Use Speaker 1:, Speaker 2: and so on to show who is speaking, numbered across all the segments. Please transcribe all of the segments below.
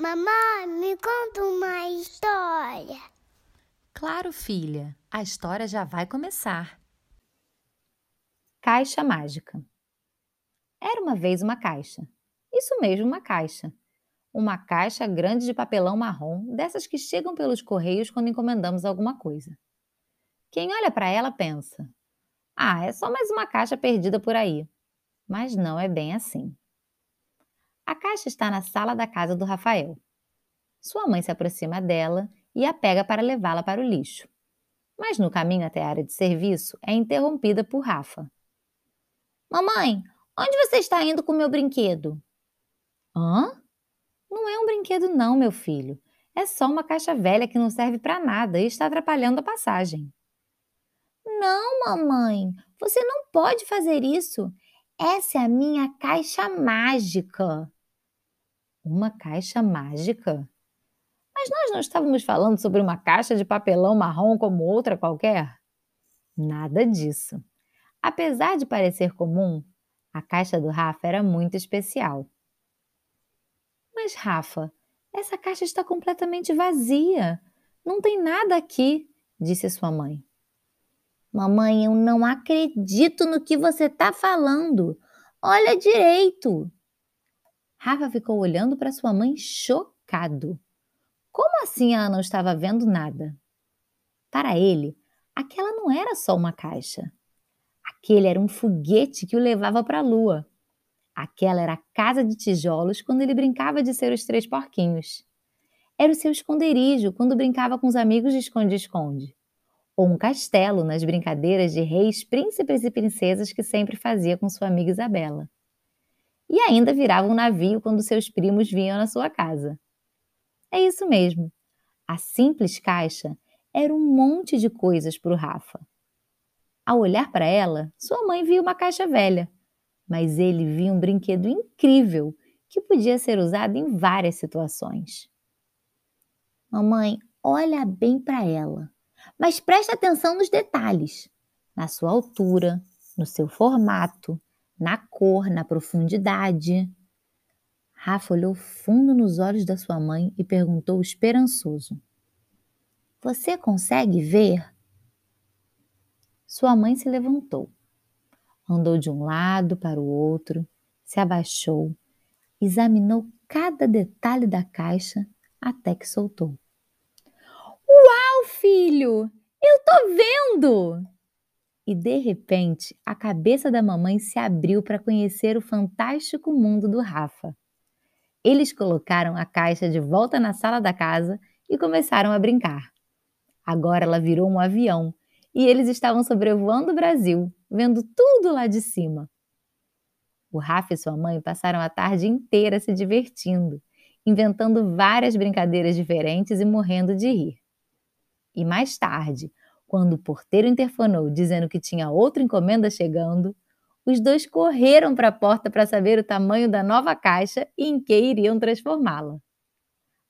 Speaker 1: Mamãe, me conta uma história.
Speaker 2: Claro, filha, a história já vai começar. Caixa mágica. Era uma vez uma caixa. Isso mesmo, uma caixa. Uma caixa grande de papelão marrom, dessas que chegam pelos correios quando encomendamos alguma coisa. Quem olha para ela pensa: ah, é só mais uma caixa perdida por aí. Mas não é bem assim. A caixa está na sala da casa do Rafael. Sua mãe se aproxima dela e a pega para levá-la para o lixo. Mas no caminho até a área de serviço é interrompida por Rafa. Mamãe, onde você está indo com o meu brinquedo? Hã? Não é um brinquedo, não, meu filho. É só uma caixa velha que não serve para nada e está atrapalhando a passagem. Não, mamãe, você não pode fazer isso. Essa é a minha caixa mágica. Uma caixa mágica? Mas nós não estávamos falando sobre uma caixa de papelão marrom como outra qualquer? Nada disso. Apesar de parecer comum, a caixa do Rafa era muito especial. Mas, Rafa, essa caixa está completamente vazia. Não tem nada aqui, disse sua mãe. Mamãe, eu não acredito no que você está falando. Olha direito. Rafa ficou olhando para sua mãe chocado. Como assim ela não estava vendo nada? Para ele, aquela não era só uma caixa. Aquele era um foguete que o levava para a lua. Aquela era a casa de tijolos quando ele brincava de ser os três porquinhos. Era o seu esconderijo quando brincava com os amigos de esconde-esconde ou um castelo nas brincadeiras de reis, príncipes e princesas que sempre fazia com sua amiga Isabela. E ainda virava um navio quando seus primos vinham na sua casa. É isso mesmo. A simples caixa era um monte de coisas para o Rafa. Ao olhar para ela, sua mãe via uma caixa velha, mas ele via um brinquedo incrível que podia ser usado em várias situações. Mamãe, olha bem para ela mas preste atenção nos detalhes, na sua altura, no seu formato, na cor, na profundidade. Rafa olhou fundo nos olhos da sua mãe e perguntou esperançoso: Você consegue ver? Sua mãe se levantou, andou de um lado para o outro, se abaixou, examinou cada detalhe da caixa até que soltou filho! Eu tô vendo! E de repente, a cabeça da mamãe se abriu para conhecer o fantástico mundo do Rafa. Eles colocaram a caixa de volta na sala da casa e começaram a brincar. Agora ela virou um avião e eles estavam sobrevoando o Brasil, vendo tudo lá de cima. O Rafa e sua mãe passaram a tarde inteira se divertindo, inventando várias brincadeiras diferentes e morrendo de rir. E mais tarde, quando o porteiro interfonou dizendo que tinha outra encomenda chegando, os dois correram para a porta para saber o tamanho da nova caixa e em que iriam transformá-la.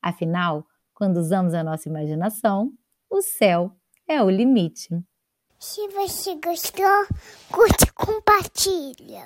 Speaker 2: Afinal, quando usamos a nossa imaginação, o céu é o limite.
Speaker 1: Se você gostou, curte e compartilha.